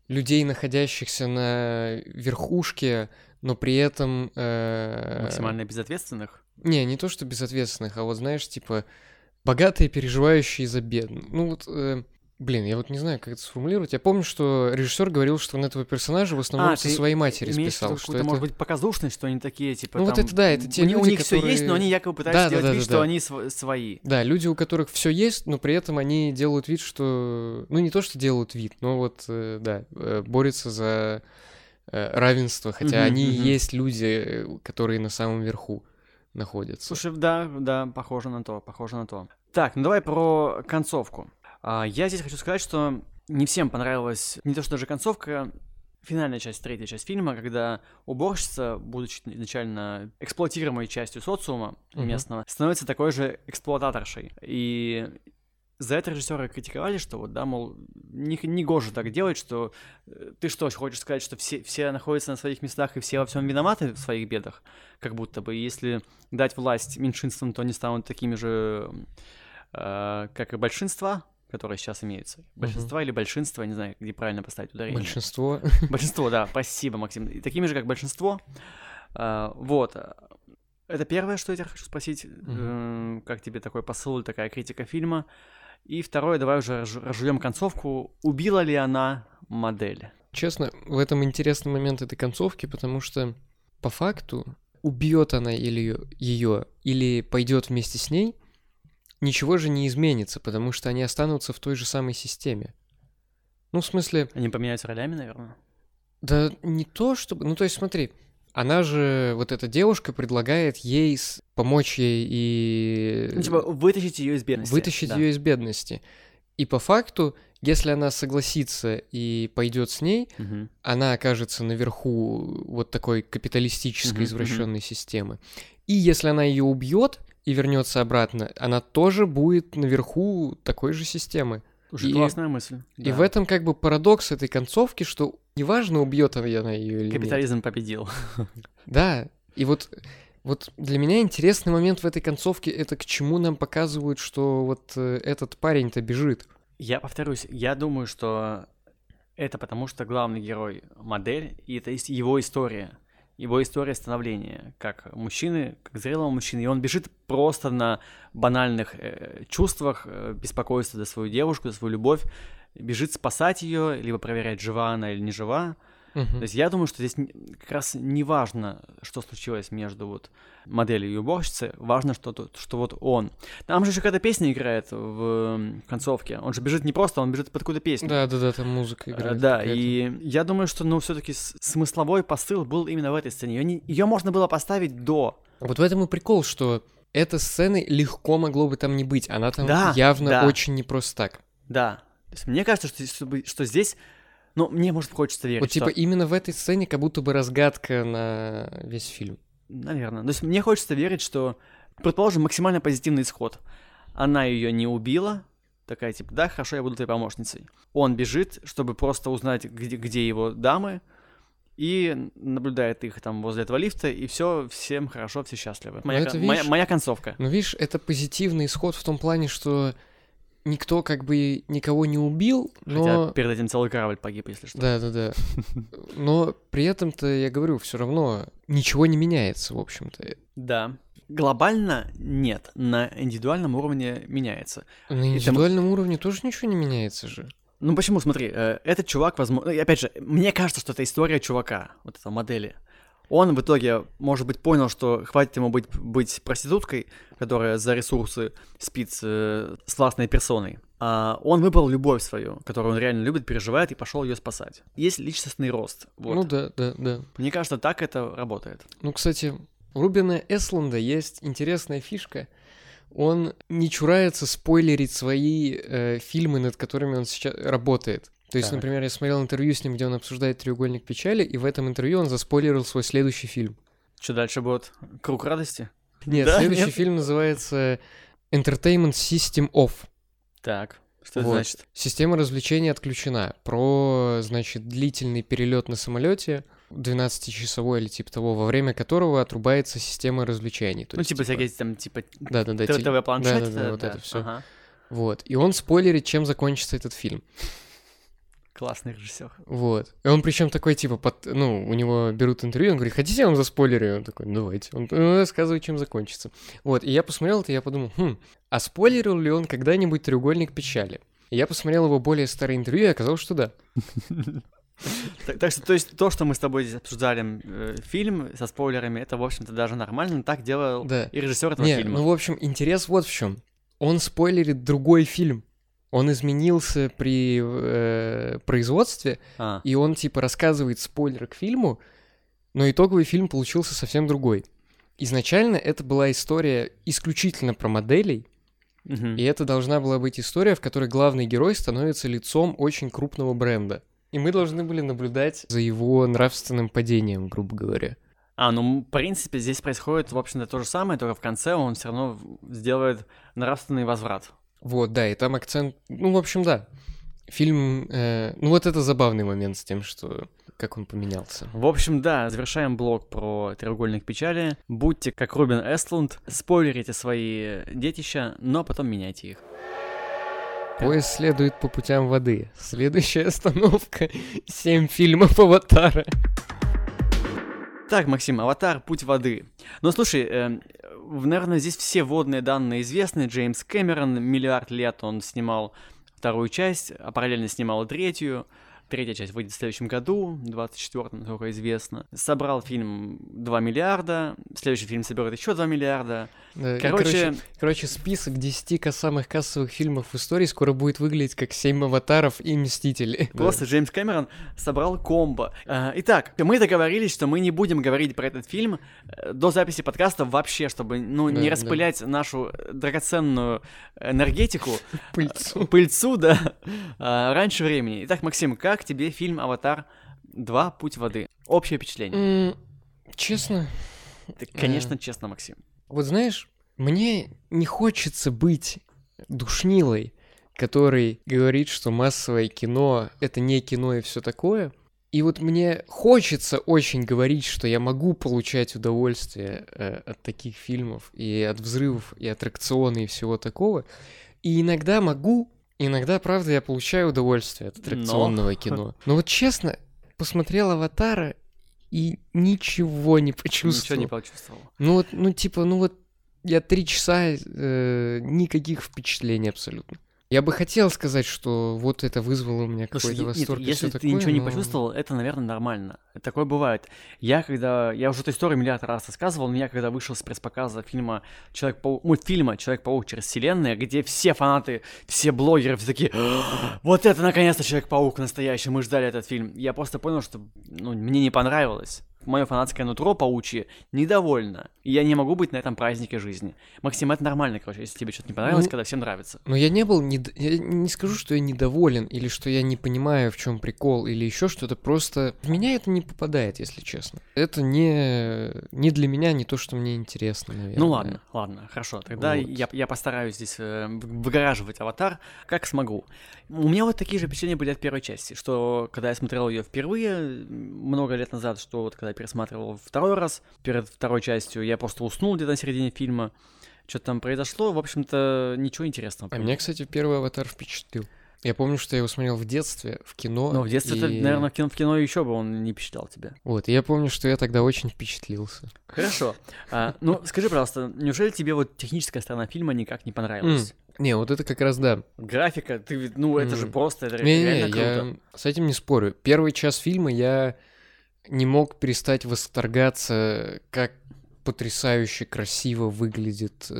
людей, находящихся на верхушке, но при этом... Э... Максимально безответственных? Не, не то, что безответственных, а вот знаешь, типа, богатые, переживающие за бедных. Ну вот, э, Блин, я вот не знаю, как это сформулировать. Я помню, что режиссер говорил, что он этого персонажа в основном а, со своей матери списал. Что это может быть показушность, что они такие, типа. Ну там... вот это да, это те у, люди, у них которые... все есть, но они якобы пытаются да, сделать да, да, вид, да, что да. они св- свои. Да, люди, у которых все есть, но при этом они делают вид, что. Ну, не то, что делают вид, но вот, э, да, э, борются за э, равенство, хотя они и есть люди, которые на самом верху находятся. Слушай, да, да, похоже на то, похоже на то. Так, ну давай про концовку. А, я здесь хочу сказать, что не всем понравилась не то что даже концовка, финальная часть, третья часть фильма, когда уборщица, будучи изначально эксплуатируемой частью социума uh-huh. местного, становится такой же эксплуататоршей. И за это режиссеры критиковали, что вот, да, мол, не, не гоже так делать, что э, ты что, хочешь сказать, что все, все находятся на своих местах и все во всем виноваты в своих бедах, как будто бы, если дать власть меньшинствам, то они станут такими же, э, как и большинства, которые сейчас имеются. Большинство угу. или большинство, не знаю, где правильно поставить ударение. Большинство. Большинство, да, спасибо, Максим. И такими же, как большинство. А, вот. Это первое, что я тебя хочу спросить. Угу. Как тебе такой посыл, такая критика фильма? И второе, давай уже разжуем концовку. Убила ли она модель? Честно, в этом интересный момент этой концовки, потому что по факту убьет она или ее, или пойдет вместе с ней, ничего же не изменится, потому что они останутся в той же самой системе. Ну, в смысле... Они поменяются ролями, наверное? Да не то, чтобы... Ну, то есть, смотри, она же, вот эта девушка предлагает ей помочь ей и... Ну, типа, вытащить ее из бедности. Вытащить да. ее из бедности. И по факту, если она согласится и пойдет с ней, Мгм. она окажется наверху вот такой капиталистической Мгм, извращенной системы. И если она ее убьет и вернется обратно, она тоже будет наверху такой же системы. Слушай, И- классная мысль. И да. в этом как бы парадокс этой концовки, что неважно, убьет она ее или нет. Капитализм победил. Да, и вот, вот для меня интересный момент в этой концовке это к чему нам показывают, что вот э, этот парень-то бежит. Я повторюсь, я думаю, что это потому, что главный герой модель, и это его история. Его история становления как мужчины, как зрелого мужчины. И он бежит просто на банальных э, чувствах, э, беспокойства за свою девушку, за свою любовь. Бежит спасать ее, либо проверять, жива она или не жива. Мгм. То есть я думаю, что здесь как раз не важно, что случилось между вот моделью и уборщицей, важно, что, тут, что вот он. Там же еще какая-то песня играет в концовке. Он же бежит не просто, он бежит под какую-то песню. Да, да, да, там музыка Э, играет. Да, какая-то. и я думаю, что, ну, все-таки смысловой посыл был именно в этой сцене. Ее, не- ее можно было поставить до. Вот в этом и прикол, что этой сцены легко могло бы там не быть. Она там Да, явно да. очень не просто так. Да. То есть мне кажется, что, что здесь, ну, мне, может, хочется верить, Вот типа что... именно в этой сцене как будто бы разгадка на весь фильм. Наверное. То есть мне хочется верить, что, предположим, максимально позитивный исход. Она ее не убила, такая типа, да, хорошо, я буду твоей помощницей. Он бежит, чтобы просто узнать, где, где его дамы, и наблюдает их там возле этого лифта, и все, всем хорошо, все счастливы. Моя, Ну, это, моя, видишь- моя концовка. Но видишь, это позитивный исход в том плане, что никто как бы никого не убил, но... Хотя перед этим целый корабль погиб, если что. Да, да, да. Но при этом-то, я говорю, все равно ничего не меняется, в общем-то. Да. Глобально нет, на индивидуальном уровне меняется. На индивидуальном уровне тоже ничего не меняется же. Ну почему, смотри, э, этот чувак, возможно, и опять же, мне кажется, что это история чувака, вот этого модели. Он в итоге, может быть, понял, что хватит ему быть, быть проституткой, которая за ресурсы спит э, с властной персоной. А он выбрал любовь свою, которую он реально любит, переживает, и пошел ее спасать. Есть личностный рост. Вот. Ну да, да, да. Мне кажется, так это работает. Ну, кстати, у Рубина Эсланда есть интересная фишка. Он не чурается спойлерить свои э, фильмы, над которыми он сейчас работает. То есть, Так. например, я смотрел интервью с ним, где он обсуждает «Треугольник печали», и в этом интервью он заспойлерил свой следующий фильм. Что дальше будет? Круг радости? Нет, Да? следующий Нет? фильм называется Entertainment System Off. Так, что это Вот. значит? Система развлечений отключена. Про, значит, длительный перелет на самолете, 12-часовой или типа того, во время которого отрубается система развлечений. То Ну, есть, типа всякие там, типа, Да-да-да. теле- ТВ-планшет. Да-да-да, вот это все. Ага. Вот. И он спойлерит, чем закончится этот фильм. Классный режиссер. Вот. И он причем такой, типа, под, ну, у него берут интервью, он говорит, хотите, я вам заспойлерю? Он такой, «Ну, давайте. Он «Ну, рассказывает, чем закончится. Вот. И я посмотрел это, и я подумал, хм, а спойлерил ли он когда-нибудь треугольник печали? И я посмотрел его более старое интервью, и оказалось, что да. Так, так что, то есть, то, что мы с тобой здесь обсуждали, э, фильм со спойлерами, это, в общем-то, даже нормально. Так делал Да. и режиссер этого Не, фильма. ну, в общем, интерес вот в чем. Он спойлерит другой фильм. Он изменился при э, производстве, А, и он, типа, рассказывает спойлер к фильму, но итоговый фильм получился совсем другой. Изначально это была история исключительно про моделей, мгм. и это должна была быть история, в которой главный герой становится лицом очень крупного бренда. И мы должны были наблюдать за его нравственным падением, грубо говоря. А, ну, в принципе, здесь происходит, в общем-то, то же самое, только в конце он все равно сделает нравственный возврат. Вот, да, и там акцент... Ну, в общем, да. Фильм... э, ну, вот это забавный момент с тем, что... Как он поменялся. В общем, да, завершаем блог про треугольник печали. Будьте как Рубин Эстлунд, спойлерите свои детища, но потом меняйте их. Поезд следует по путям воды. Следующая остановка — семь фильмов «Аватара». Так, Максим, «Аватар. Путь воды». Ну, слушай, э, наверное, здесь все водные данные известны. Джеймс Кэмерон миллиард лет он снимал вторую часть, а параллельно снимал третью. Третья часть выйдет в следующем году, 24-м, насколько известно. Собрал фильм 2 миллиарда, следующий фильм соберет еще 2 миллиарда. Да, Короче, короче, короче, список 10 ка- самых кассовых фильмов в истории скоро будет выглядеть как 7 аватаров и Мстители. Просто Джеймс Кэмерон собрал комбо. А, Итак, мы договорились, что мы не будем говорить про этот фильм э, до записи подкаста вообще, чтобы ну, Да, не да. распылять нашу драгоценную энергетику, Пыльцу. пыльцу, да, а, раньше времени. Итак, Максим, как тебе фильм «Аватар 2. Путь воды»? Общее впечатление? М, Честно, Да, Конечно, честно, Максим. вот знаешь, мне не хочется быть душнилой, который говорит, что массовое кино — это не кино и все такое. И вот мне хочется очень говорить, что я могу получать удовольствие э, от таких фильмов и от взрывов, и аттракционов, и всего такого. И иногда могу, иногда, правда, я получаю удовольствие от Но. аттракционного кино. Но вот честно, посмотрел «Аватара» и ничего не почувствовал. Ничего не почувствовал. Ну вот, ну типа, ну вот я три часа э, никаких впечатлений абсолютно. Я бы хотел сказать, что вот это вызвало у меня какой-то нет, восторг и если ты такое, ничего не но- почувствовал, это, наверное, нормально. Такое бывает. Я когда... Я уже эту историю миллиард раз рассказывал, но я когда вышел с пресс-показа фильма Человек-паук... Мультфильма Человек-паук через вселенную, где все фанаты, все блогеры все такие... Вот это, наконец-то, Человек-паук настоящий, мы ждали этот фильм. Я просто понял, что ну, мне не понравилось. Мое фанатское нутро паучье недовольно. И я не могу быть на этом празднике жизни. Максим, это нормально, короче, если тебе что-то не понравилось, Ну, когда всем нравится. Но я не был, нед- я не скажу, что я недоволен, или что я не понимаю, в чем прикол, или еще что-то, просто в меня это не попадает, если честно. Это не, не для меня, не то, что мне интересно, наверное. Ну ладно, ладно, хорошо. Тогда Вот. я, я постараюсь здесь э, выгораживать аватар, как смогу. У меня вот такие же впечатления были от первой части, что когда я смотрел ее впервые, много лет назад, что вот когда я пересматривал второй раз, перед второй частью, я просто уснул где-то на середине фильма. Что-то там произошло, в общем-то, ничего интересного. А меня, кстати, первый аватар впечатлил. Я помню, что я его смотрел в детстве, в кино. Но в детстве, и- наверное, в кино, в кино еще бы он не впечатлял тебя. Вот, и я помню, что я тогда очень впечатлился. Хорошо. А, ну, скажи, пожалуйста, неужели тебе вот техническая сторона фильма никак не понравилась? Не, вот это как раз да. Графика, ты, ну, это же М. просто, это Не, реально не, круто. я с этим не спорю. Первый час фильма я не мог перестать восторгаться, как потрясающе красиво выглядит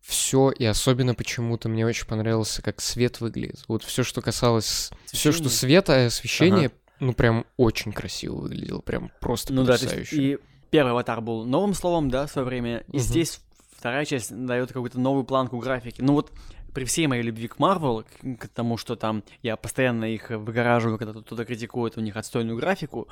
все, и особенно почему-то мне очень понравился, как свет выглядит. Вот все, что касалось, все, что света, и освещение, ну прям очень красиво выглядело, прям просто Ну да, то есть потрясающе. и первый аватар был новым словом, да, в свое время, и Мгм. здесь вторая часть дает какую-то новую планку графики. Ну вот при всей моей любви к Марвел, к, тому, что там я постоянно их выгораживаю, когда кто-то критикует у них отстойную графику,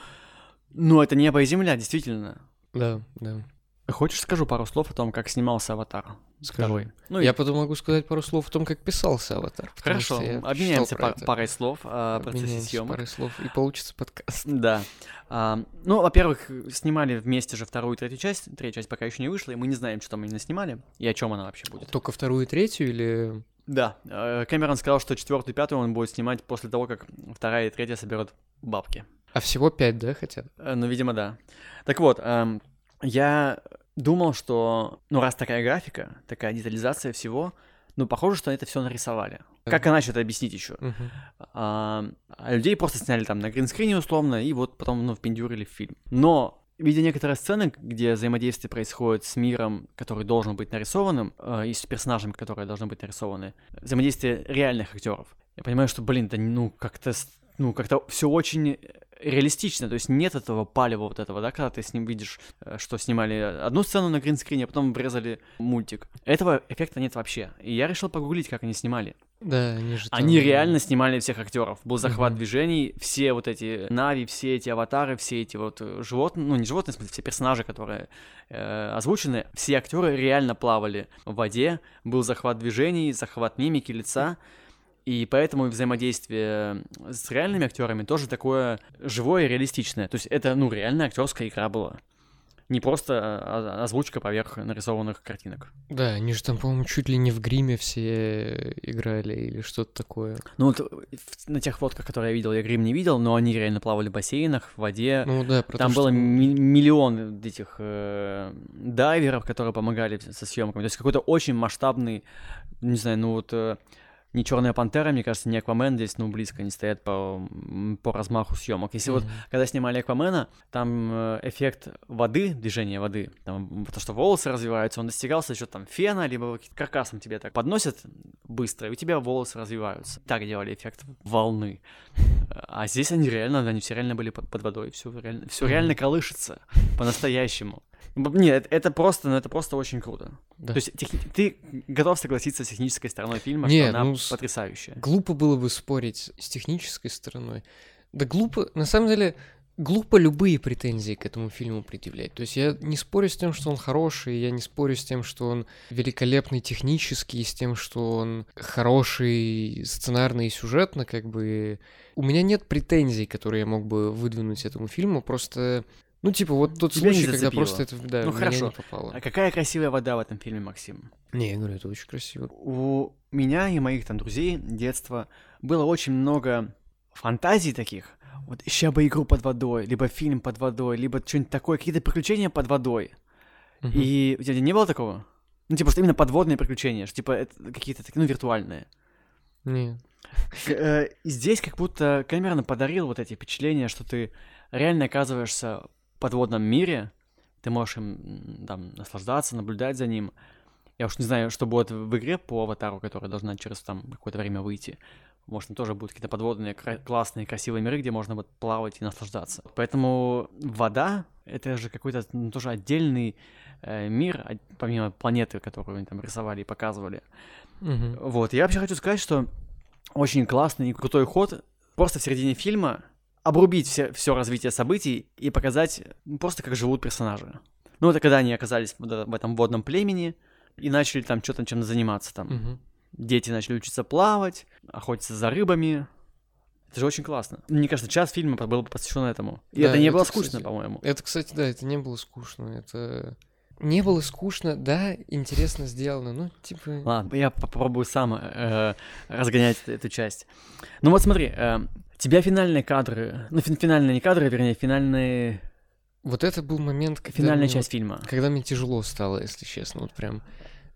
ну это небо и земля, действительно. Да, да. Хочешь, скажу пару слов о том, как снимался аватар? Скажи. Ну, я потом могу сказать пару слов о том, как писался аватар. Хорошо, обменяемся пар- парой слов о процессе Обменяемся съемок. парой слов, и получится подкаст. Да. А, ну, во-первых, снимали вместе же вторую и третью часть. Третья часть пока еще не вышла, и мы не знаем, что там именно снимали и о чем она вообще будет. Только вторую и третью или... Да, э, Кэмерон сказал, что четвертую и пятую он будет снимать после того, как вторая и третья соберут бабки. А всего пять, да, хотят? Э, Ну, видимо, да. Так вот, эм, я думал, что, ну, раз такая графика, такая детализация всего, ну, похоже, что это все нарисовали. Как иначе это объяснить еще? Мгм. А, людей просто сняли там на гринскрине условно, и вот потом, ну, впендюрили в фильм. Но, видя некоторые сцены, где взаимодействие происходит с миром, который должен быть нарисованным, э, и с персонажами, которые должны быть нарисованы, взаимодействие реальных актеров, я понимаю, что, блин, да ну, как-то, ну, как-то все очень реалистично, то есть нет этого палева вот этого, да, когда ты с ним видишь, э, что снимали одну сцену на гринскрине, а потом врезали мультик. Этого эффекта нет вообще. И я решил погуглить, как они снимали. Да, они же там- Они реально снимали всех актеров. Был захват Мгм. движений, все вот эти нави, все эти аватары, все эти вот э, животные, ну не животные, в смысле, все персонажи, которые э, озвучены, все актеры реально плавали в воде, был захват движений, захват мимики лица. И поэтому взаимодействие с реальными актерами тоже такое живое и реалистичное. То есть это, ну, реально актерская игра была. Не просто а, озвучка поверх нарисованных картинок. Да, они же там, по-моему, чуть ли не в гриме все играли или что-то такое. Ну вот в- на тех фотках, которые я видел, я грим не видел, но они реально плавали в бассейнах, в воде. Ну да, про Там то, было что- ми- миллион этих э, дайверов, которые помогали со съемками. То есть какой-то очень масштабный, не знаю, ну вот э, ни Черная пантера, мне кажется, ни Аквамен здесь, ну, близко не стоят по, по размаху съемок. Если mm-hmm. вот, когда снимали Аквамена, там э, эффект воды, движение воды, там, то, что волосы развиваются, он достигался еще там фена, либо каркасом тебе так подносят быстро, и у тебя волосы развиваются. Так делали эффект волны. А здесь они реально, они все реально были под, под водой, все реально, все реально колышется по-настоящему. Нет, это просто, ну это просто очень круто. Да. То есть тех... ты готов согласиться с технической стороной фильма, Не, что она ну, потрясающая. Глупо было бы спорить с технической стороной. Да глупо, на самом деле, глупо любые претензии к этому фильму предъявлять. То есть я не спорю с тем, что он хороший, я не спорю с тем, что он великолепный технически, с тем, что он хороший сценарно и сюжетно, как бы... У меня нет претензий, которые я мог бы выдвинуть этому фильму, просто ну, типа, вот тот Тебя случай, когда просто это, да, ну, хорошо. не попало. А какая красивая вода в этом фильме, Максим? Не, я говорю, это очень красиво. У меня и моих там друзей детства было очень много фантазий таких. Вот еще бы игру под водой, либо фильм под водой, либо что-нибудь такое, какие-то приключения под водой. Угу. И у тебя не было такого? Ну, типа, что именно подводные приключения, что, типа, какие-то такие, ну, виртуальные. Нет. Э, здесь как будто Кэмерон подарил вот эти впечатления, что ты реально оказываешься подводном мире, ты можешь им там наслаждаться, наблюдать за ним. Я уж не знаю, что будет в игре по аватару, которая должна через там какое-то время выйти. Может, там тоже будут какие-то подводные, классные, красивые миры, где можно вот плавать и наслаждаться. Поэтому вода — это же какой-то ну, тоже отдельный э, мир, а, помимо планеты, которую они там рисовали и показывали. Угу. Вот, я вообще хочу сказать, что очень классный и крутой ход. Просто в середине фильма обрубить все, все развитие событий и показать просто, как живут персонажи. Ну, это когда они оказались в, в этом водном племени и начали там что-то чем-то заниматься там. Угу. Дети начали учиться плавать, охотиться за рыбами. Это же очень классно. Мне кажется, час фильма был посвящен этому. И да, это не это, было скучно, кстати, по-моему. Это, кстати, да, это не было скучно. Это не было скучно, да, интересно сделано, ну, типа... Ладно, я попробую сам э, разгонять эту часть. Ну вот смотри, э, тебя финальные кадры, ну, финальные не кадры, вернее, финальные... Вот это был момент, когда Финальная мне, часть фильма. Когда мне тяжело стало, если честно, вот прям...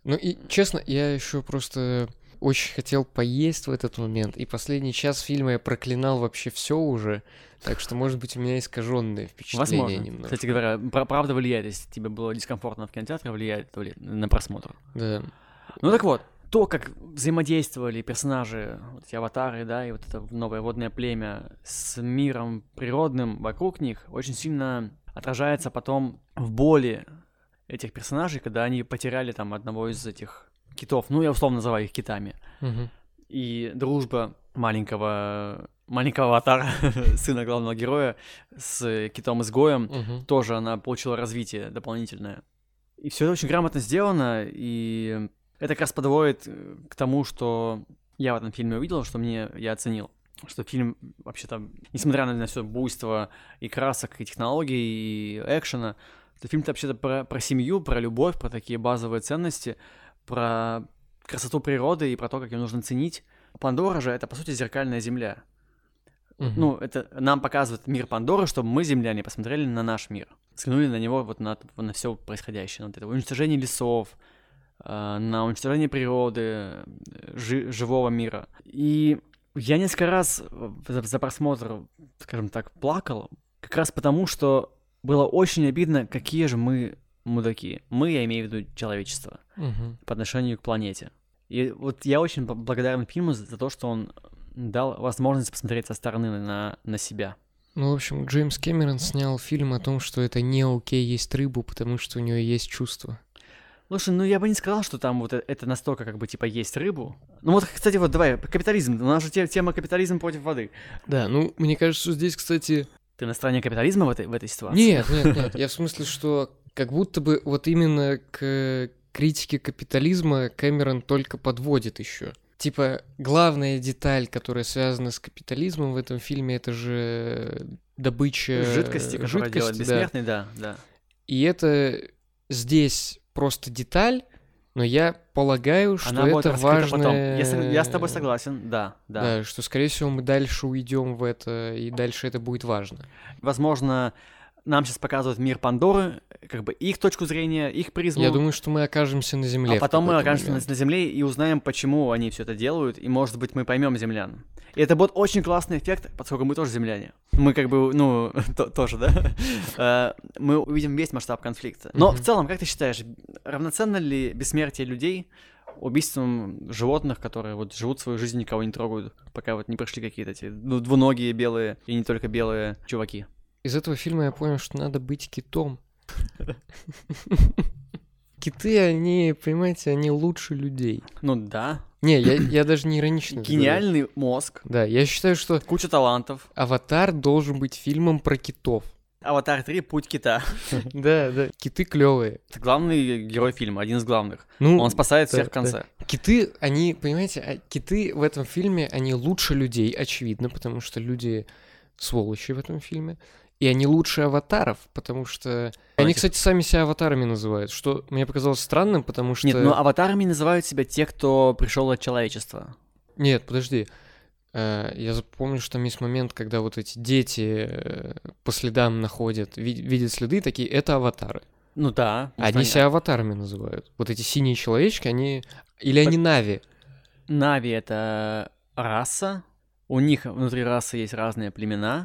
Ну и, честно, я еще просто очень хотел поесть в этот момент, и последний час фильма я проклинал вообще все уже, так что, может быть, у меня искаженное впечатление Возможно. немного. Кстати говоря, правда влияет, если тебе было дискомфортно в кинотеатре, влияет на просмотр. Да. Ну так вот, то, как взаимодействовали персонажи, вот эти аватары, да, и вот это новое водное племя с миром природным вокруг них, очень сильно отражается потом в боли этих персонажей, когда они потеряли там одного из этих китов, ну, я условно называю их китами. Угу. И дружба маленького маленького аватара, сына главного героя, с китом-изгоем, угу. тоже она получила развитие дополнительное. И все это очень грамотно сделано, и это как раз подводит э, к тому, что я в этом фильме увидел, что мне я оценил. Что фильм, вообще-то, несмотря на все буйство и красок, и технологий, и экшена, то фильм-то вообще-то про, про семью, про любовь, про такие базовые ценности, про красоту природы и про то, как ее нужно ценить. Пандора же это, по сути, зеркальная земля. Угу. Ну, это нам показывает мир Пандоры, чтобы мы, земляне, посмотрели на наш мир. Взглянули на него, вот на, на все происходящее. На вот это уничтожение лесов, Э, на уничтожение природы, жи- живого мира. И я несколько раз за, за просмотр, скажем так, плакал, как раз потому, что было очень обидно, какие же мы мудаки. Мы, я имею в виду человечество, угу. по отношению к планете. И вот я очень благодарен фильму за то, что он дал возможность посмотреть со стороны на, на себя. Ну, в общем, Джеймс Кэмерон снял фильм о том, что это не окей есть рыбу, потому что у нее есть чувства. Слушай, ну я бы не сказал, что там вот э, это настолько как бы типа есть рыбу. Ну вот, кстати, вот давай, капитализм. У нас же тема капитализм против воды. Да, ну мне кажется, что здесь, кстати... Ты на стороне капитализма в этой, в этой ситуации? Нет, нет, нет. Я в смысле, что как будто бы вот именно к критике капитализма Кэмерон только подводит еще. Типа, главная деталь, которая связана с капитализмом в этом фильме, это же добыча жидкости, которая жидкости, делает бессмертный, да. да, да. И это здесь просто деталь, но я полагаю, что Она это важно. Потом. Я, я с тобой согласен, да, да. Да, что, скорее всего, мы дальше уйдем в это, и дальше это будет важно. Возможно, нам сейчас показывают мир Пандоры, как бы их точку зрения, их призму. Я думаю, что мы окажемся на Земле. А потом мы окажемся на, момент. на Земле и узнаем, почему они все это делают, и, может быть, мы поймем землян. И это будет очень классный эффект, поскольку мы тоже земляне. Мы как бы, ну, то- тоже, да? Э, Мы увидим весь масштаб конфликта. Но в целом, как ты считаешь, равноценно ли бессмертие людей убийством животных, которые вот живут свою жизнь, никого не трогают, пока вот не пришли какие-то эти ну, двуногие белые и не только белые чуваки? Из этого фильма я понял, что надо быть китом. Киты, они, понимаете, они лучше людей. Ну да, Не, я, я даже не иронично. это говорю. гениальный мозг, Да, я считаю, что куча талантов. «Аватар» должен быть фильмом про китов. Аватар 3 Путь кита. Да, да. Киты клевые. Это главный герой фильма, один из главных. Ну, Он спасает всех в конце. Киты, они, понимаете, а киты в этом фильме, они лучше людей, очевидно, потому что люди сволочи в этом фильме. И они лучше аватаров, потому что... Они, Этих- кстати, сами себя аватарами называют, что мне показалось странным, потому что... Нет, ну аватарами называют себя те, кто пришел от человечества. Нет, подожди. Э, Я запомню, что там есть момент, когда вот эти дети э, по следам находят, ви- видят следы, такие, это аватары. Ну да. Они понятно. себя аватарами называют. Вот эти синие человечки, они... Или они Нави. Нави — это раса. У них внутри расы есть разные племена.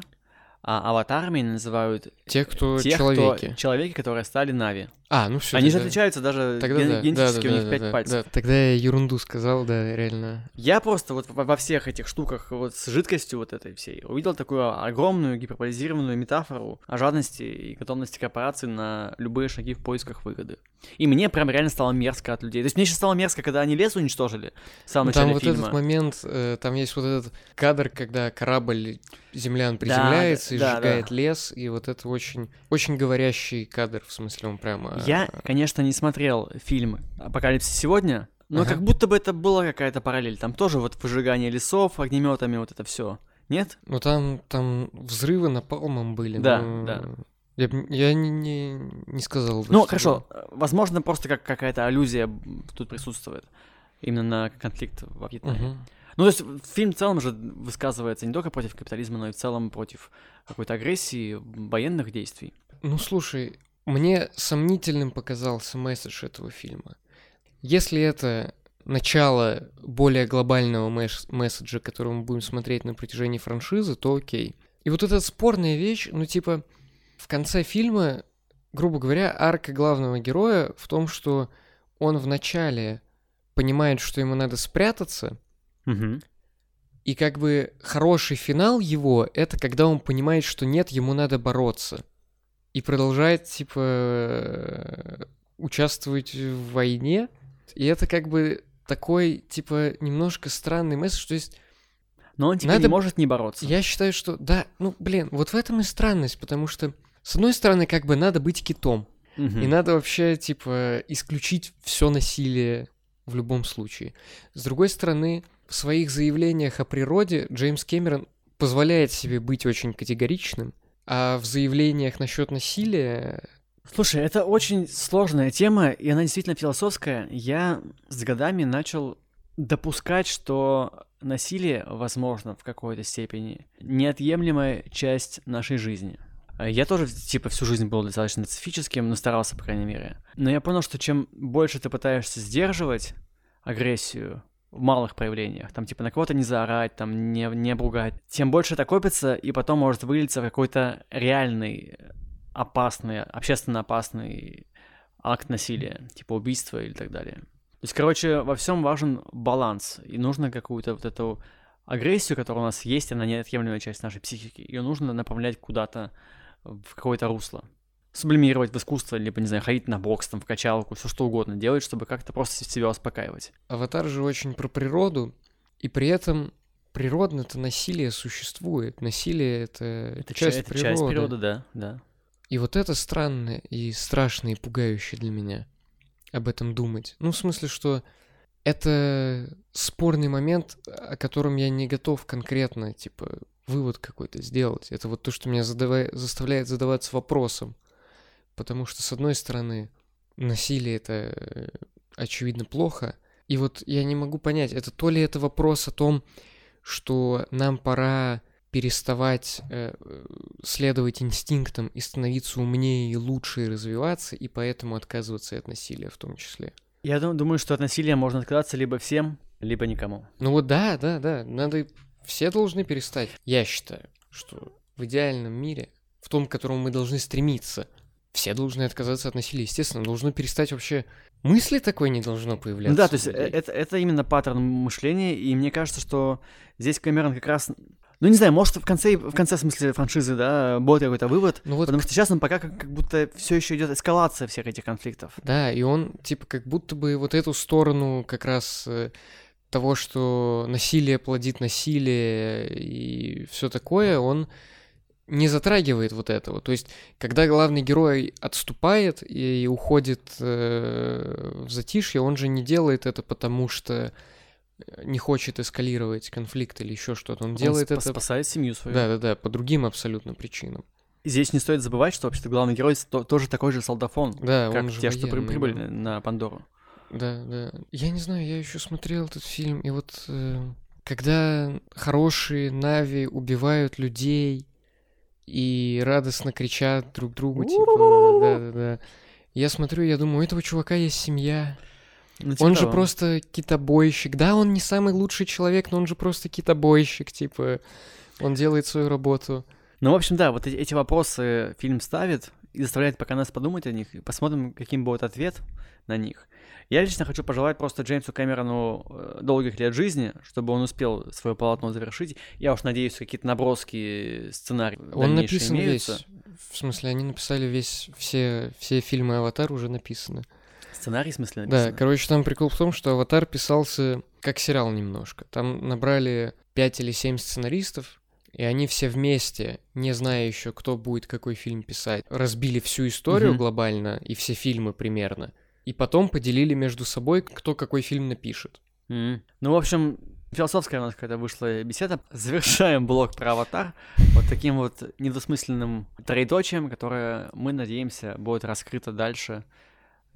А аватарами называют Те, кто тех, человеки. кто человеки, которые стали Нави. А, ну все. Они же отличаются даже Тогда ген- да, генетически, да, у да, них да, пять да, пальцев. да. Тогда я ерунду сказал, да, реально. Я просто вот во всех этих штуках вот с жидкостью вот этой всей увидел такую огромную гиперболизированную метафору о жадности и готовности корпораций на любые шаги в поисках выгоды. И мне прям реально стало мерзко от людей. То есть мне сейчас стало мерзко, когда они лес уничтожили в самом Ну, там начале вот фильма. этот момент, э, там есть вот этот кадр, когда корабль землян приземляется и да, сжигает да. лес, и вот это очень, очень говорящий кадр, в смысле он прямо... Я, конечно, не смотрел фильм «Апокалипсис сегодня», но Ага. как будто бы это была какая-то параллель. Там тоже вот выжигание лесов, огнеметами, вот это все. Нет? Ну там, там взрывы напалмом были. Да, но да. Я, я не, не, не сказал Ну, хорошо, э, возможно, просто как какая-то аллюзия тут присутствует. Именно на конфликт во было. Вьетнаме. Мгм. Ну, то есть фильм в целом же высказывается не только против капитализма, но и в целом против какой-то агрессии, военных действий. Ну, слушай, мне сомнительным показался месседж этого фильма. Если это начало более глобального меш- месседжа, который мы будем смотреть на протяжении франшизы, то окей. И вот эта спорная вещь, ну, типа, в конце фильма, грубо говоря, арка главного героя в том, что он вначале понимает, что ему надо спрятаться, Мгм. и как бы хороший финал его — это когда он понимает, что нет, ему надо бороться. И продолжает, типа, участвовать в войне. И это как бы такой, типа, немножко странный месседж. То есть Но он теперь Надо- не может не бороться. я считаю, что, да, ну, блин, вот в этом и странность, потому что, с одной стороны, как бы надо быть китом. Мгм. И надо вообще, типа, исключить все насилие в любом случае. С другой стороны, в своих заявлениях о природе Джеймс Кэмерон позволяет себе быть очень категоричным, а в заявлениях насчет насилия... Слушай, это очень сложная тема, и она действительно философская. Я с годами начал допускать, что насилие, возможно, в какой-то степени неотъемлемая часть нашей жизни. Я тоже, типа, всю жизнь был достаточно специфическим, но старался, по крайней мере. Но я понял, что чем больше ты пытаешься сдерживать агрессию в малых проявлениях, там, типа, на кого-то не заорать, там, не, не обругать, тем больше это копится, и потом может вылиться в какой-то реальный опасный, общественно опасный акт насилия, типа убийства или так далее. То есть, короче, во всем важен баланс, и нужно какую-то вот эту агрессию, которая у нас есть, она неотъемлемая часть нашей психики, ее нужно направлять куда-то в какое-то русло. Сублимировать в искусство, либо, не знаю, ходить на бокс, там, в качалку, все что угодно делать, чтобы как-то просто себя успокаивать. Аватар же очень про природу, и при этом природное-то насилие существует. Насилие — это, Это часть ча- это природы. часть природы, да, да. И вот это странно и страшно и пугающе для меня об этом думать. Ну, в смысле, что это спорный момент, о котором я не готов конкретно, типа, вывод какой-то сделать. Это вот то, что меня задава- заставляет задаваться вопросом. Потому что, с одной стороны, насилие это э, очевидно плохо. И вот я не могу понять, это то ли это вопрос о том, что нам пора переставать э, следовать инстинктам и становиться умнее и лучше и развиваться, и поэтому отказываться от насилия в том числе. Я думаю, что от насилия можно отказаться либо всем, либо никому. Ну вот да, да, да, надо... Все должны перестать. Я считаю, что в идеальном мире, в том, к которому мы должны стремиться, все должны отказаться от насилия, естественно, должно перестать вообще... Мысли такой не должно появляться. Ну да, то есть это, это именно паттерн мышления, и мне кажется, что здесь Камерон как раз ну, не знаю, может, в конце, в конце смысле франшизы, да, будет какой-то вывод. Ну, вот потому что сейчас он пока как, как будто все еще идет эскалация всех этих конфликтов. Да, и он, типа, как будто бы вот эту сторону как раз э, того, что насилие плодит насилие и все такое, он не затрагивает вот этого. То есть, когда главный герой отступает и уходит э, в затишье, он же не делает это потому, что не хочет эскалировать конфликт или еще что-то. Он, он делает это... спасает семью свою. Да-да-да, по другим абсолютно причинам. Здесь не стоит забывать, что вообще-то главный герой то, тоже такой же солдафон, да, как он же те, что при, прибыли на Пандору. Да, да. Я не знаю, я еще смотрел этот фильм, и вот э, когда хорошие Нави убивают людей и радостно кричат друг другу, типа, да-да-да. Я смотрю, я думаю, у этого чувака есть семья. Ну, типа он же просто китобойщик. Да, он не самый лучший человек, но он же просто китобойщик, типа. Он делает свою работу. Ну, в общем, да, вот эти вопросы фильм ставит и заставляет пока нас подумать о них, посмотрим, каким будет ответ на них. Я лично хочу пожелать просто Джеймсу Кэмерону э, долгих лет жизни, чтобы он успел свое полотно завершить. Я уж надеюсь, какие-то наброски сценарий Он написан имеются. весь. В смысле, они написали весь, все, все фильмы «Аватар» уже написаны. Сценарий, в смысле, написано? Да, короче, там прикол в том, что «Аватар» писался как сериал немножко. Там набрали 5 или 7 сценаристов, и они все вместе, не зная еще, кто будет какой фильм писать, разбили всю историю mm-hmm. глобально и все фильмы примерно, и потом поделили между собой, кто какой фильм напишет. Mm-hmm. Ну, в общем, философская у нас какая-то вышла беседа. Завершаем блог про аватар вот таким вот недосмысленным троеточием, которое, мы надеемся, будет раскрыто дальше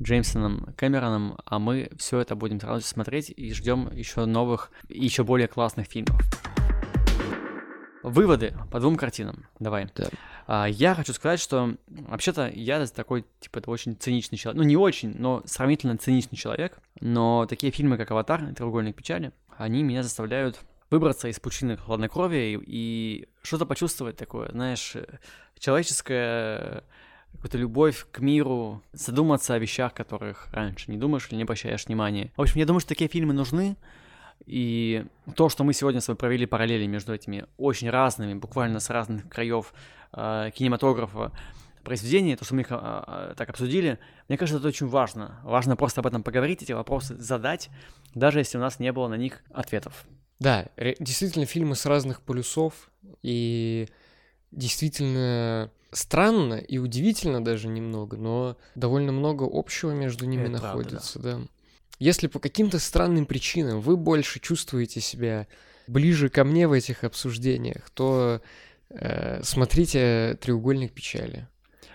Джеймсоном Кэмероном, а мы все это будем сразу смотреть и ждем еще новых и еще более классных фильмов. Выводы по двум картинам. Давай. Да. А, я хочу сказать, что вообще-то я такой, типа, это очень циничный человек. Ну, не очень, но сравнительно циничный человек. Но такие фильмы, как «Аватар» и «Треугольник печали», они меня заставляют выбраться из пучины хладнокровия и, и что-то почувствовать такое, знаешь, человеческое какую-то любовь к миру, задуматься о вещах, которых раньше не думаешь или не обращаешь внимания. В общем, я думаю, что такие фильмы нужны, и то, что мы сегодня с вами провели параллели между этими очень разными, буквально с разных краев э, кинематографа произведения, то, что мы их э, так обсудили, мне кажется, это очень важно. Важно просто об этом поговорить, эти вопросы задать, даже если у нас не было на них ответов. Да, действительно, фильмы с разных полюсов, и действительно странно и удивительно даже немного, но довольно много общего между ними Это находится, правда, да. да. Если по каким-то странным причинам вы больше чувствуете себя ближе ко мне в этих обсуждениях, то э, смотрите треугольник печали.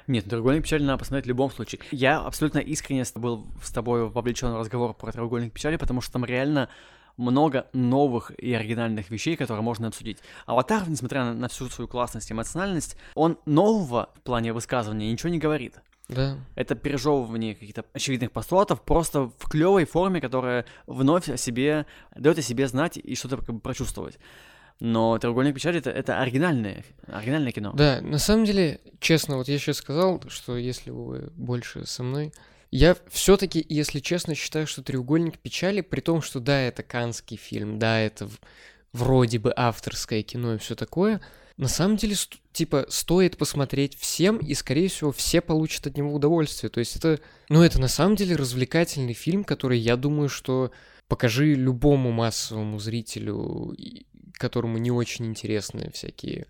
Нет, треугольник печали надо посмотреть в любом случае. Я абсолютно искренне был с тобой вовлечен в разговор про треугольник печали, потому что там реально много новых и оригинальных вещей, которые можно обсудить. Аватар, несмотря на, всю свою классность и эмоциональность, он нового в плане высказывания ничего не говорит. Да. Это пережевывание каких-то очевидных постулатов просто в клевой форме, которая вновь о себе дает о себе знать и что-то как бы прочувствовать. Но «Треугольник печали» это, это оригинальное, оригинальное кино. Да, на самом деле, честно, вот я сейчас сказал, что если вы больше со мной, я все-таки, если честно, считаю, что треугольник печали, при том, что да, это канский фильм, да, это вроде бы авторское кино и все такое, на самом деле, типа, стоит посмотреть всем, и, скорее всего, все получат от него удовольствие. То есть это, ну, это на самом деле развлекательный фильм, который, я думаю, что покажи любому массовому зрителю, которому не очень интересны всякие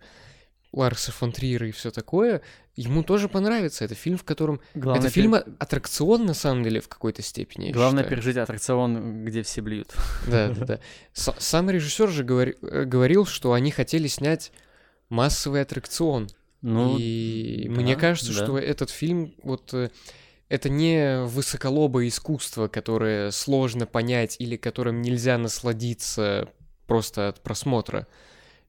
Ларса фон Триера и все такое, ему тоже понравится. Это фильм, в котором... Главное это фильм пер... аттракцион, на самом деле, в какой-то степени. Главное пережить аттракцион, где все блюют. Да, да, да. Сам режиссер же. Э, говорил, что они хотели снять массовый аттракцион. Ну, и да, мне кажется, да. что этот фильм вот э, это не высоколобое искусство, которое сложно понять или которым нельзя насладиться просто от просмотра.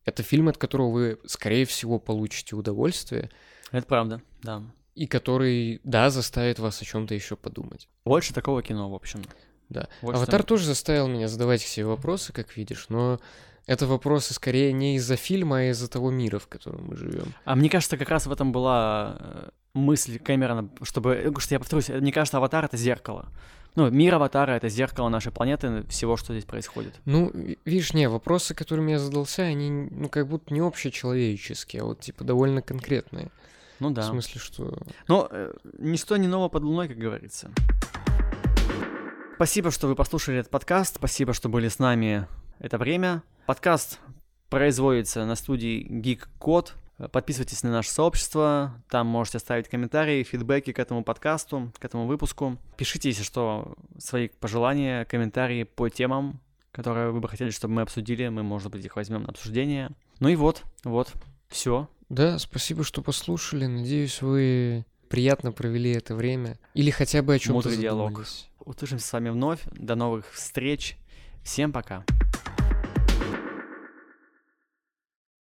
Это фильм, от которого вы, скорее всего, получите удовольствие. Это правда, да. И который, да, заставит вас о чем-то еще подумать. Больше такого кино, в общем. Да. Больше Аватар там... тоже заставил меня задавать все вопросы, как видишь, но это вопросы скорее не из-за фильма, а из-за того мира, в котором мы живем. А мне кажется, как раз в этом была э, мысль Кэмерона, чтобы... Что я повторюсь, мне кажется, аватар — это зеркало. Ну, мир аватара — это зеркало нашей планеты, всего, что здесь происходит. Ну, видишь, не, вопросы, которыми я задался, они, ну, как будто не общечеловеческие, а вот, типа, довольно конкретные. Ну да. В смысле, что... Но э, ничто не ново под луной, как говорится. Спасибо, что вы послушали этот подкаст, спасибо, что были с нами это время. Подкаст производится на студии Geek Code. Подписывайтесь на наше сообщество, там можете оставить комментарии, фидбэки к этому подкасту, к этому выпуску. Пишите, если что, свои пожелания, комментарии по темам, которые вы бы хотели, чтобы мы обсудили. Мы, может быть, их возьмем на обсуждение. Ну и вот, вот, все. Да, спасибо, что послушали. Надеюсь, вы приятно провели это время. Или хотя бы о чем-то диалог. Услышимся с вами вновь. До новых встреч. Всем пока.